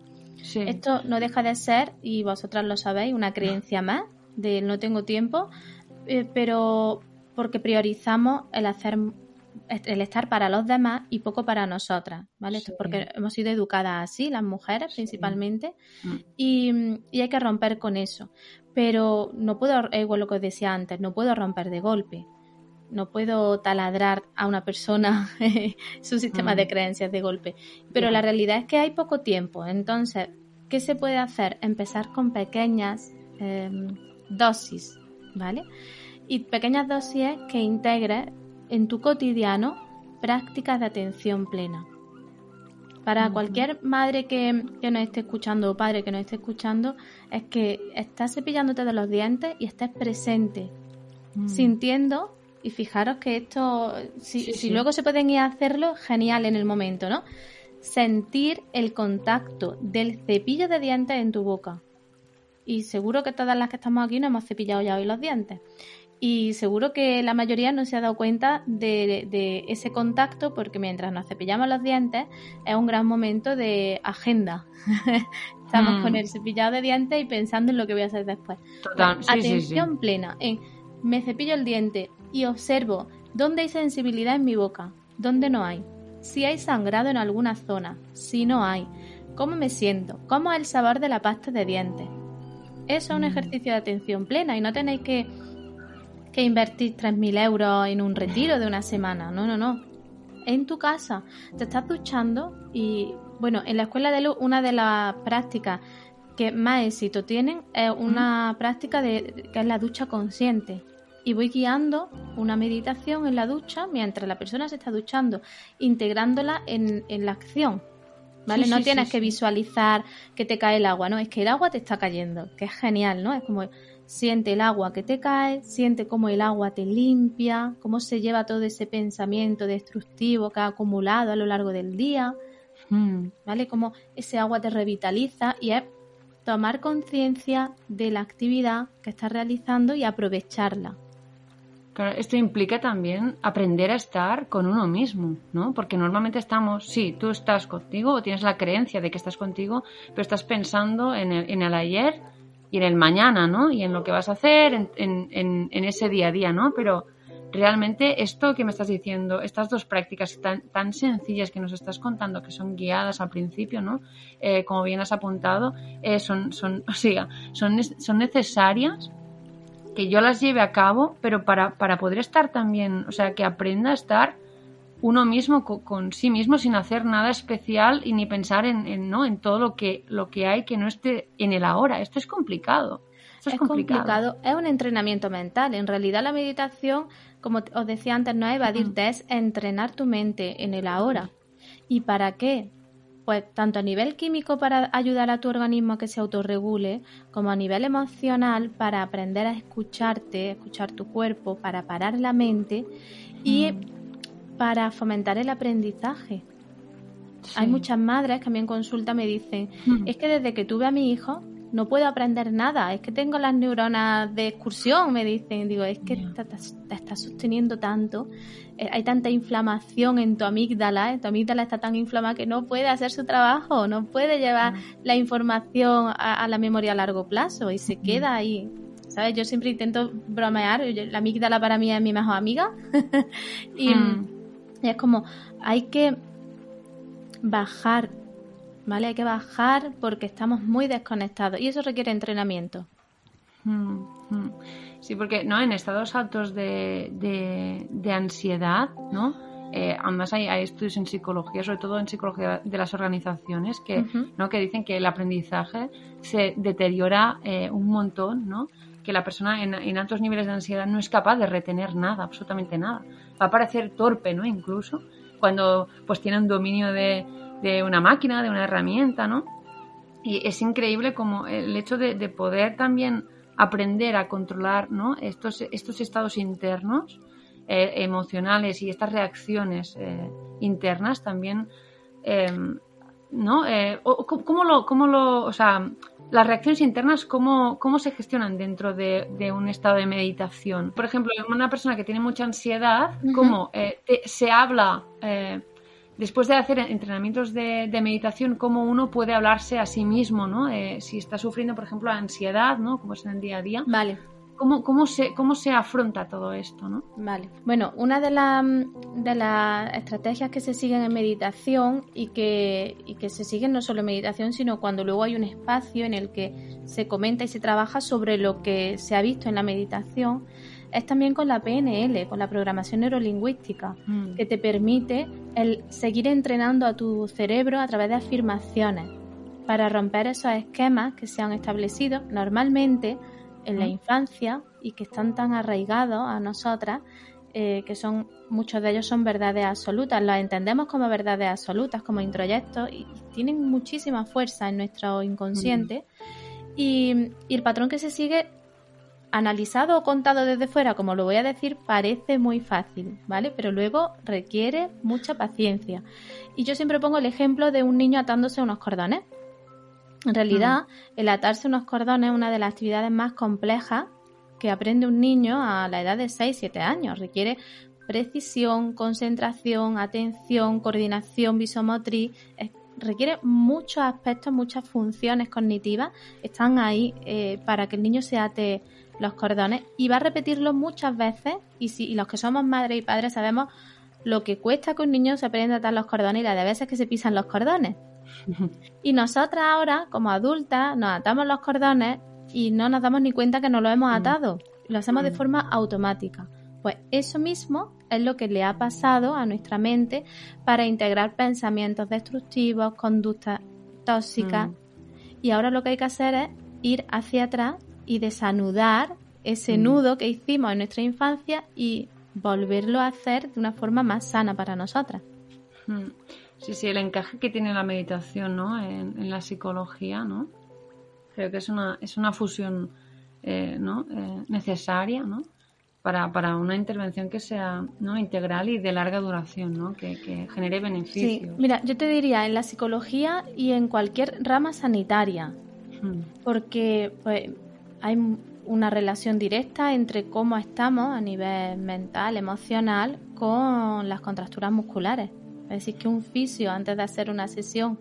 Esto no deja de ser, y vosotras lo sabéis, una creencia más de no tengo tiempo, eh, pero porque priorizamos el hacer el estar para los demás y poco para nosotras, ¿vale? Esto es porque hemos sido educadas así, las mujeres principalmente, mm. y, y, hay que romper con eso. Pero no puedo, igual lo que os decía antes, no puedo romper de golpe. No puedo taladrar a una persona su sistema de mm. creencias de golpe. Pero la realidad es que hay poco tiempo. Entonces, ¿qué se puede hacer? Empezar con pequeñas em, dosis, ¿vale? Y pequeñas dosis que integre en tu cotidiano prácticas de atención plena. Para cualquier madre que, que, nos esté escuchando o padre que nos esté escuchando, es que estás cepillándote de los dientes y estés presente, mm. sintiendo, y fijaros que esto, si, luego se pueden ir a hacerlo, genial en el momento, ¿no? Sentir el contacto del cepillo de dientes en tu boca. Y seguro que todas las que estamos aquí no hemos cepillado ya hoy los dientes y seguro que la mayoría no se ha dado cuenta de, ese contacto porque mientras nos cepillamos los dientes es un gran momento de agenda. Estamos con mm. el cepillado de dientes y pensando en lo que voy a hacer después. Total. Atención plena en me cepillo el diente y observo dónde hay sensibilidad en mi boca, dónde no hay, si hay sangrado en alguna zona, si no hay, cómo me siento, cómo es el sabor de la pasta de dientes. Eso es un mm. ejercicio de atención plena y no tenéis que que invertir 3.000 euros en un retiro de una semana. No, no, no. En tu casa te estás duchando y, bueno, en la escuela de luz una de las prácticas que más éxito tienen es una práctica de, que es la ducha consciente. Y voy guiando una meditación en la ducha mientras la persona se está duchando, integrándola en, en la acción. ¿Vale? no tienes que visualizar que te cae el agua, ¿no? Es que el agua te está cayendo, que es genial, ¿no? Es como Siente el agua que te cae, siente cómo el agua te limpia, cómo se lleva todo ese pensamiento destructivo que ha acumulado a lo largo del día, mm. ¿vale? Cómo ese agua te revitaliza y es tomar conciencia de la actividad que estás realizando y aprovecharla. Claro, esto implica también aprender a estar con uno mismo, ¿no? Porque normalmente estamos, sí, tú estás contigo o tienes la creencia de que estás contigo, pero estás pensando en el, en el ayer y en el mañana, ¿no? Y en lo que vas a hacer, en, en, en, ese día a día, ¿no? Pero realmente esto que me estás diciendo, estas dos prácticas tan, tan sencillas que nos estás contando, que son guiadas al principio, ¿no? Eh, como bien has apuntado, eh, son, son, o sea, son, son necesarias que yo las lleve a cabo, pero para, para poder estar también, o sea, que aprenda a estar uno mismo con, sí mismo sin hacer nada especial y ni pensar en, ¿no? en todo lo que, lo que hay que no esté en el ahora. Esto es complicado. es, complicado. Es un entrenamiento mental. En realidad la meditación, como os decía antes, no es evadirte, es entrenar tu mente en el ahora. ¿Y para qué? Pues tanto a nivel químico para ayudar a tu organismo a que se autorregule, como a nivel emocional para aprender a escucharte, escuchar tu cuerpo, para parar la mente y para fomentar el aprendizaje. Hay muchas madres que a mí en consulta me dicen, hmm. es que desde que tuve a mi hijo no puedo aprender nada, es que tengo las neuronas de excursión, me dicen, digo, es que te, estás sosteniendo tanto, eh, hay tanta inflamación en tu amígdala, ¿eh? tu amígdala está tan inflamada que no puede hacer su trabajo, no puede llevar hmm. la información a, la memoria a largo plazo y se hmm. queda ahí. ¿Sabes? Yo siempre intento bromear, la amígdala para mí es mi mejor amiga y, y es como, hay que bajar, ¿vale? Hay que bajar porque estamos muy desconectados y eso requiere entrenamiento. Mm, mm. Sí, porque no en estados altos de, de, ansiedad, ¿no? Eh, además hay, estudios en psicología, sobre todo en psicología de las organizaciones, que, ¿no? que dicen que el aprendizaje se deteriora eh, un montón, ¿no? Que la persona en, en, altos niveles de ansiedad no es capaz de retener nada, absolutamente nada va a parecer torpe, ¿no? Incluso cuando pues tiene un dominio de, una máquina, de una herramienta, ¿no? Y es increíble como el hecho de, poder también aprender a controlar, ¿no? Estos, estos estados internos, eh, emocionales y estas reacciones eh, internas también, em, ¿no? Eh, ¿cómo, lo, ¿Cómo lo, o sea, las reacciones internas, ¿cómo, cómo se gestionan dentro de, un estado de meditación? Por ejemplo, una persona que tiene mucha ansiedad, ¿cómo eh, se habla, eh, después de hacer entrenamientos de, meditación, cómo uno puede hablarse a sí mismo, ¿no? Eh, si está sufriendo, por ejemplo, ansiedad, ¿no? Como es en el día a día. Vale. ¿Cómo, cómo, se, ¿Cómo se afronta todo esto? ¿no? Vale. Bueno, una de, de las estrategias que se siguen en meditación y que, y que se siguen no solo en meditación, sino cuando luego hay un espacio en el que se comenta y se trabaja sobre lo que se ha visto en la meditación, es también con la PNL, con la programación neurolingüística, mm. que te permite el seguir entrenando a tu cerebro a través de afirmaciones para romper esos esquemas que se han establecido normalmente en la infancia y que están tan arraigados a nosotras eh, que son muchos de ellos son verdades absolutas, los entendemos como verdades absolutas, como introyectos y tienen muchísima fuerza en nuestro inconsciente mm. y, y, el patrón que se sigue analizado o contado desde fuera, como lo voy a decir, parece muy fácil, ¿vale? Pero luego requiere mucha paciencia. Y yo siempre pongo el ejemplo de un niño atándose unos cordones. En realidad, el atarse unos cordones es una de las actividades más complejas que aprende un niño a la edad de 6-7 años. Requiere precisión, concentración, atención, coordinación visomotriz. requiere muchos aspectos, muchas funciones cognitivas. Están ahí eh, para que el niño se ate los cordones y va a repetirlo muchas veces y si los que somos madres y padres sabemos lo que cuesta que un niño se aprenda a atar los cordones y la de veces que se pisan los cordones. y nosotras ahora, como adultas, nos atamos los cordones y no nos damos ni cuenta que no lo hemos mm. atado. Lo hacemos de mm. forma automática. Pues eso mismo es lo que le ha pasado a nuestra mente para integrar pensamientos destructivos, conductas tóxicas. Mm. Y ahora lo que hay que hacer es ir hacia atrás y desanudar ese mm. nudo que hicimos en nuestra infancia y volverlo a hacer de una forma más sana para nosotras. Mm. Sí, sí, el encaje que tiene la meditación ¿no? en, la psicología, ¿no? Creo que es una, es una fusión eh, ¿no? Eh, necesaria, ¿no? Para, para, una intervención que sea ¿no? integral y de larga duración, ¿no? que, que genere beneficios. Sí, mira, yo te diría en la psicología y en cualquier rama sanitaria, mm. porque pues, hay una relación directa entre cómo estamos a nivel mental, emocional, con las contracturas musculares. Es decir, que un fisio, antes de hacer una sesión,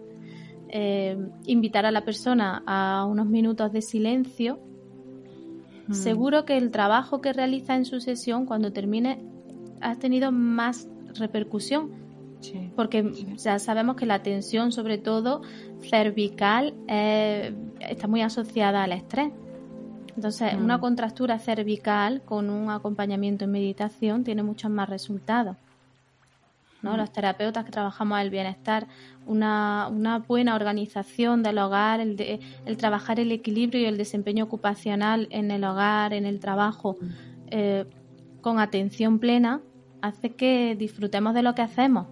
eh, invitar a la persona a unos minutos de silencio, mm. seguro que el trabajo que realiza en su sesión, cuando termine, ha tenido más repercusión. porque ya sabemos que la tensión, sobre todo cervical, eh, está muy asociada al estrés. Entonces, una mm. contractura cervical con un acompañamiento en meditación tiene muchos más resultados. ¿No? Los terapeutas que trabajamos el bienestar, una, una buena organización del hogar, el, de, el, trabajar el equilibrio y el desempeño ocupacional en el hogar, en el trabajo, eh, con atención plena, hace que disfrutemos de lo que hacemos.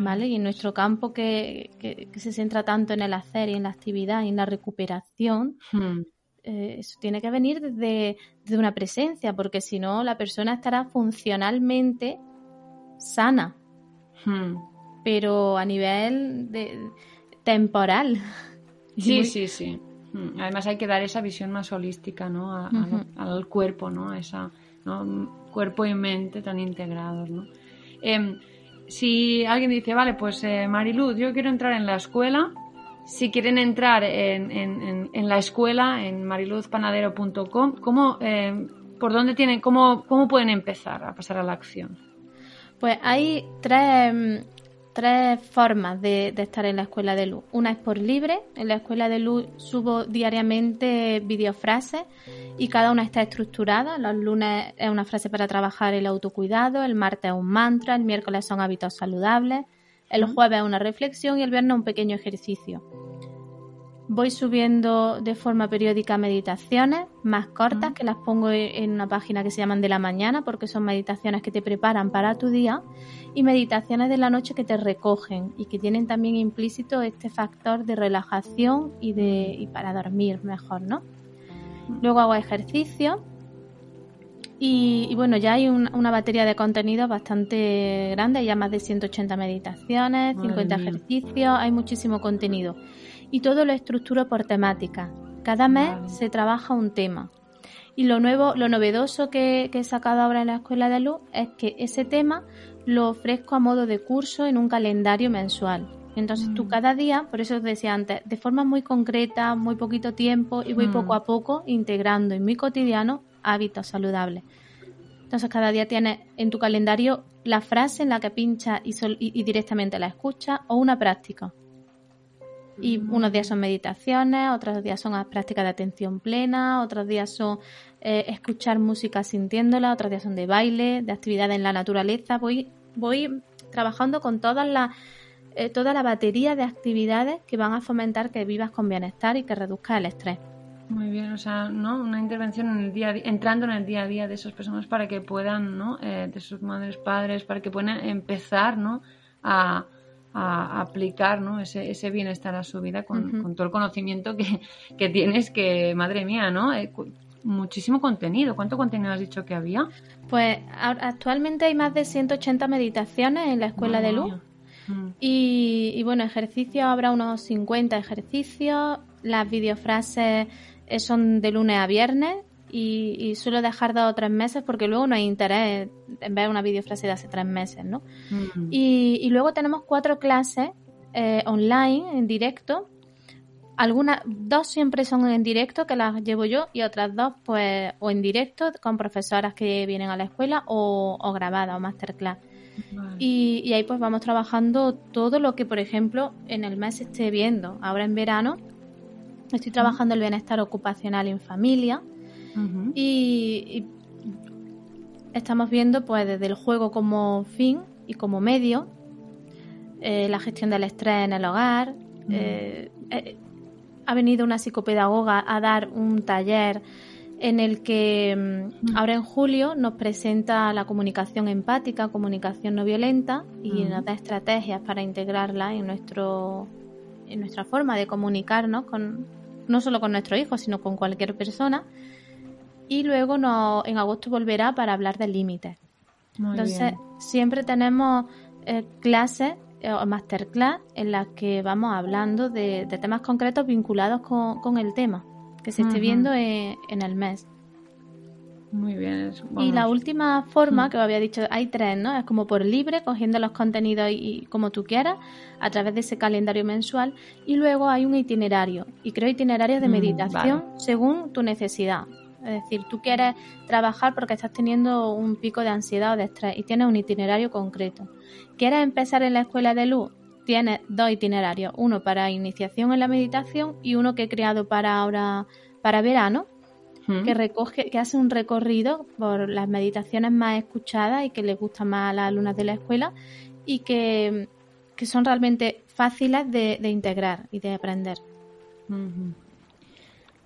¿Vale? Y en nuestro campo que, que, se centra tanto en el hacer y en la actividad y en la recuperación, eh, eso tiene que venir desde, una presencia, porque si no, la persona estará funcionalmente sana, hmm. pero a nivel de, temporal. Sí, sí, sí. Hmm. Además hay que dar esa visión más holística, ¿no? al cuerpo, ¿no? Esa, Cuerpo y mente tan integrados, ¿no? Em, si alguien dice, vale, pues eh, Mariluz, yo quiero entrar en la escuela, si quieren entrar en, la escuela, en mariluzpanadero.com, ¿cómo, eh, ¿por dónde tienen, cómo, cómo pueden empezar a pasar a la acción? Pues hay tres, tres formas de, estar en la escuela de luz. Una es por libre. En la escuela de luz subo diariamente videofrases y cada una está estructurada. Los lunes es una frase para trabajar el autocuidado, el martes es un mantra, el miércoles son hábitos saludables, el jueves una reflexión y el viernes un pequeño ejercicio. Voy subiendo de forma periódica meditaciones más cortas que las pongo en una página que se llaman de la mañana porque son meditaciones que te preparan para tu día y meditaciones de la noche que te recogen y que tienen también implícito este factor de relajación y de y para dormir mejor, ¿no? Luego hago ejercicio y, bueno, ya hay una batería de contenidos bastante grande, hay ya más de 180 meditaciones, 50 ejercicios, hay muchísimo contenido. Y todo lo estructuro por temática. Cada mes se trabaja un tema. Y lo nuevo, lo novedoso que, he sacado ahora en la Escuela de Luz es que ese tema lo ofrezco a modo de curso en un calendario mensual. Entonces tú mm. cada día, por eso os decía antes, de forma muy concreta, muy poquito tiempo y voy poco mm. a poco integrando en mi cotidiano hábitos saludables. Entonces cada día tienes en tu calendario la frase en la que pincha y, directamente la escuchas o una práctica. Y unos días son meditaciones, otros días son prácticas de atención plena, otros días son eh, escuchar música sintiéndola, otros días son de baile, de actividades en la naturaleza. Voy, voy trabajando con todas las eh, toda la batería de actividades que van a fomentar que vivas con bienestar y que reduzca el estrés. Muy bien, o sea, ¿no? Una intervención en el día, entrando en el día a día de esas personas para que puedan, ¿no? Eh, de sus madres, padres, para que puedan empezar, ¿no? A, aplicar, ¿no? Ese, ese, bienestar a su vida con, todo el conocimiento que, que, tienes, que, madre mía, ¿no? Eh, muchísimo contenido. ¿Cuánto contenido has dicho que había? Pues actualmente hay más de 180 meditaciones en la Escuela de Luz. Y, bueno, ejercicios, habrá unos 50 ejercicios. Las videofrases eh, son de lunes a viernes y, suelo dejar dos o tres meses porque luego no hay interés en ver una videofrase de hace tres meses, ¿no? y, luego tenemos cuatro clases eh, online, en directo. Algunas, dos siempre son en directo, que las llevo yo, y otras dos, pues, o en directo con profesoras que vienen a la escuela o, o grabadas o masterclass. Y, ahí pues vamos trabajando todo lo que, por ejemplo, en el mes esté viendo. Ahora en verano estoy trabajando el bienestar ocupacional en familia y, estamos viendo pues desde el juego como fin y como medio, eh, la gestión del estrés en el hogar. Eh, eh, ha venido una psicopedagoga a dar un taller en el que mm, ahora en julio nos presenta la comunicación empática, comunicación no violenta y nos da estrategias para integrarla en nuestro en nuestra forma de comunicarnos con no solo con nuestros hijos, sino con cualquier persona. Y luego no, en agosto volverá para hablar de límites. Entonces, siempre tenemos eh, clases eh, o masterclass en las que vamos hablando de, temas concretos vinculados con el tema que se esté viendo en, el mes. Muy bien. Y la última forma, mm. que os había dicho, hay tres, ¿no? Es como por libre, cogiendo los contenidos y, como tú quieras, a través de ese calendario mensual. Y luego hay un itinerario. Y creo itinerario de mm, meditación según tu necesidad. Es decir, tú quieres trabajar porque estás teniendo un pico de ansiedad o de estrés y tienes un itinerario concreto. ¿Quieres empezar en la escuela de luz? tiene dos itinerarios, uno para iniciación en la meditación y uno que he creado para ahora, para verano, que recoge, que hace un recorrido por las meditaciones más escuchadas y que les gusta más a las alumnas de la escuela y que, son realmente fáciles de, integrar y de aprender.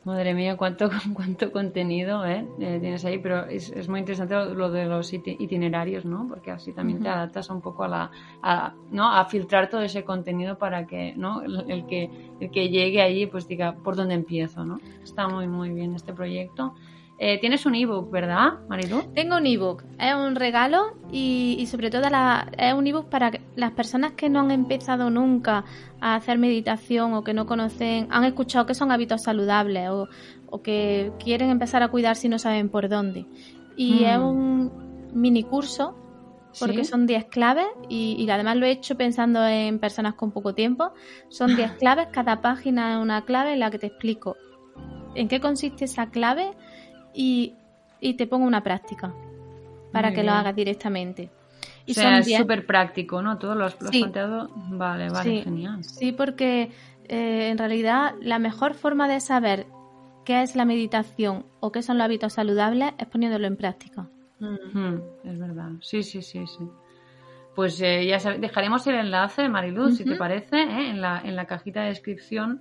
Madre mía, cuánto, cuánto contenido ¿eh? Eh, tienes ahí, pero es, muy interesante lo, de los itinerarios, ¿no? Porque así también te adaptas un poco a la, a, ¿no? A filtrar todo ese contenido para que, ¿no? El, que, el que llegue allí, pues diga, ¿por dónde empiezo, no? Está muy, muy bien este proyecto. Eh, tienes un ebook, ¿verdad, Marilu? Tengo un ebook, es un regalo y, sobre todo es un ebook para las personas que no han empezado nunca a hacer meditación o que no conocen, han escuchado que son hábitos saludables o, que quieren empezar a cuidar si no saben por dónde. Y es mm. un mini curso porque son 10 claves y, y, además lo he hecho pensando en personas con poco tiempo. Son 10 claves, cada página es una clave en la que te explico en qué consiste esa clave y, te pongo una práctica para que lo hagas directamente. Y o sea, es súper práctico, ¿no? Todos los, los planteado. Vale, vale, genial. Sí, porque eh, en realidad la mejor forma de saber qué es la meditación o qué son los hábitos saludables es poniéndolo en práctica. es verdad. Sí, sí, sí, sí. Pues eh, ya dejaremos el enlace, Mariluz, si te parece, ¿eh? en, la, en la cajita de descripción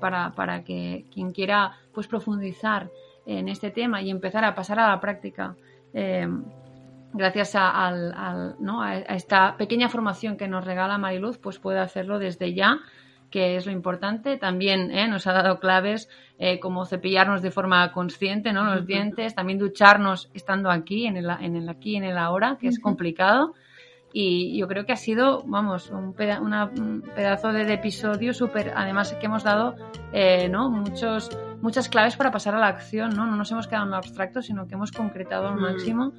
para, para que quien quiera pues profundizar en este tema y empezar a pasar a la práctica. Eh, gracias a, esta pequeña formación que nos regala Mariluz, pues puede hacerlo desde ya, que es lo importante. También eh, nos ha dado claves eh, como cepillarnos de forma consciente, ¿no? Los dientes, también ducharnos estando aquí, en el, en el aquí, en el ahora, que es complicado. Y yo creo que ha sido, vamos, un, pedazo de, episodio súper, además que hemos dado, ¿no? Muchos muchas claves para pasar a la acción, ¿no? No nos hemos quedado en lo abstracto, sino que hemos concretado al mm. máximo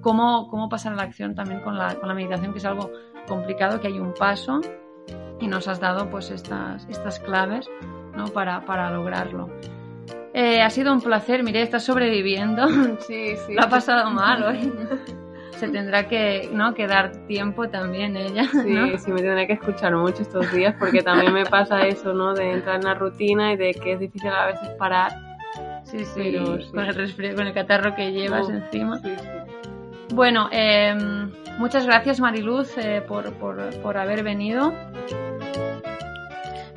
cómo, cómo pasar a la acción también con la, con la meditación, que es algo complicado, que hay un paso y nos has dado pues estas, estas claves ¿no? para, para lograrlo. Eh, ha sido un placer, mire, estás sobreviviendo. Sí, sí. Lo ha pasado mal hoy. Se tendrá que, ¿no? que dar tiempo también ella. Sí, ¿no? sí, me tendré que escuchar mucho estos días porque también me pasa eso, ¿no? De entrar en la rutina y de que es difícil a veces parar. Sí, sí, Pero sí. con el resfriado, con el catarro que llevas Oh, encima. Sí, sí. Bueno, eh, muchas gracias Mariluz eh, por, por, por haber venido.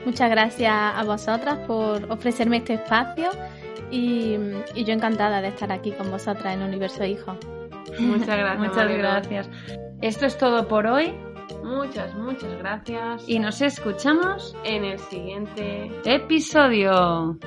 Muchas gracias a vosotras por ofrecerme este espacio y, y yo encantada de estar aquí con vosotras en Universo Hijo. Muchas gracias. Muchas gracias. Esto es todo por hoy Muchas, muchas gracias. y nos escuchamos en el siguiente episodio.